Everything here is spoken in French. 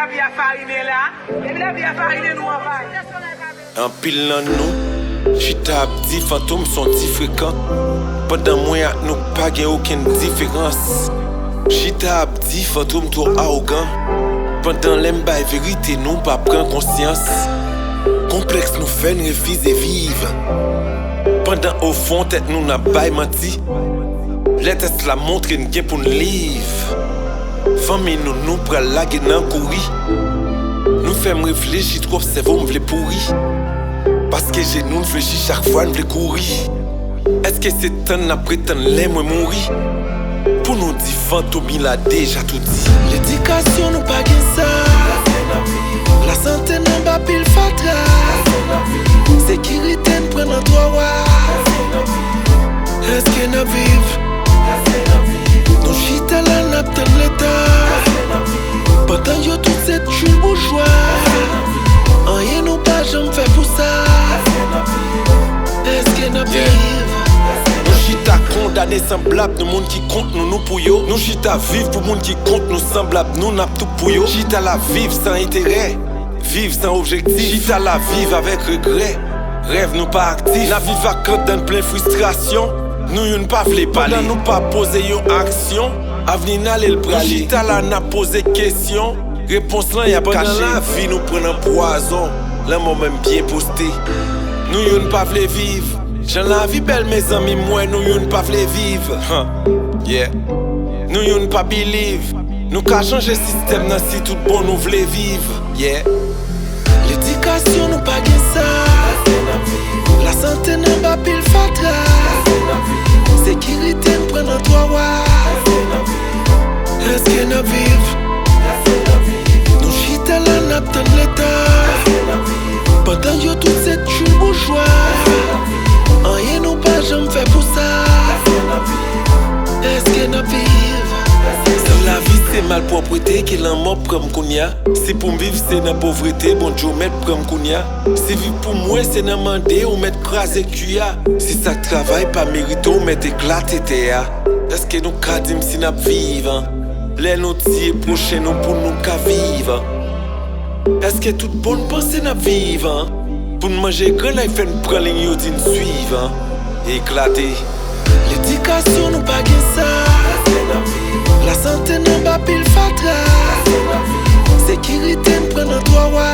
la vi a farine la, e mi la vi a farine nou anvay. An pil nan nou, chita ap di fantoum son ti frekant, padan mwen ak nou pa gen ouken diferans. Chita ap di fantoum tou aogan, padan lem bay verite nou pa pren konsyans. Kompleks nou fen refize vive, padan ou fon tet nou na bay manti, letes la montre n gen pou n liv. Fami nou nou pral lage nan kouri Nou fèm refleji trop sevo m vle pourri Paske jè nou nfleji chak fwa n vle kouri Eske se tan na preten lè mwen mouri Pou nou di fantomi la deja tout di L'edikasyon nou pa gen sa La sante nan ba pil fatra. Sekirite kondane semblab nou moun ki kont nou nou pou yo. Nou chita viv pou moun ki kont nou semblab nou nap tout pou yo. Chita la viv san intere, viv san objektif Chita la viv avek regret, rev nou pa aktif Na viv akant dan plen frustrasyon, nou yon pa vle pale Pendan nou pa pose yon aksyon, avni nan el prale Nou chita la na pose kesyon, repons lan ya kache Pendan la vi nou pren an poazon, la moun men bien poste Nou yon pa vle viv Jan la vi bel me zami mwen nou yon pa vle viv huh. yeah. Nou yon pa believe. Nou ka chanje sistem nan si tout bon nou vle viv yeah. L'edikasyon nou pa gen sa La sante nan ba pil fatra Sekirite n pren nan doa wa Eske na viv Nou chita la nap tan leta malproprete ke lan mop pram kounya Si pou mviv se nan povrete bon djo met pram kounya Si viv pou mwen se nan mande ou met kraze kuya Si sa travay pa merito ou met eklate te ya Eske nou ka dim si nap viv Le nou tiye proche nou pou nou ka viv Eske tout bon pense nap viv Pou n manje grenay fen pran ling yo din suiv Eklate L'edikasyon nou pa gen sa La sante nan ba pil fatra. Sekirite n pren nan doa wa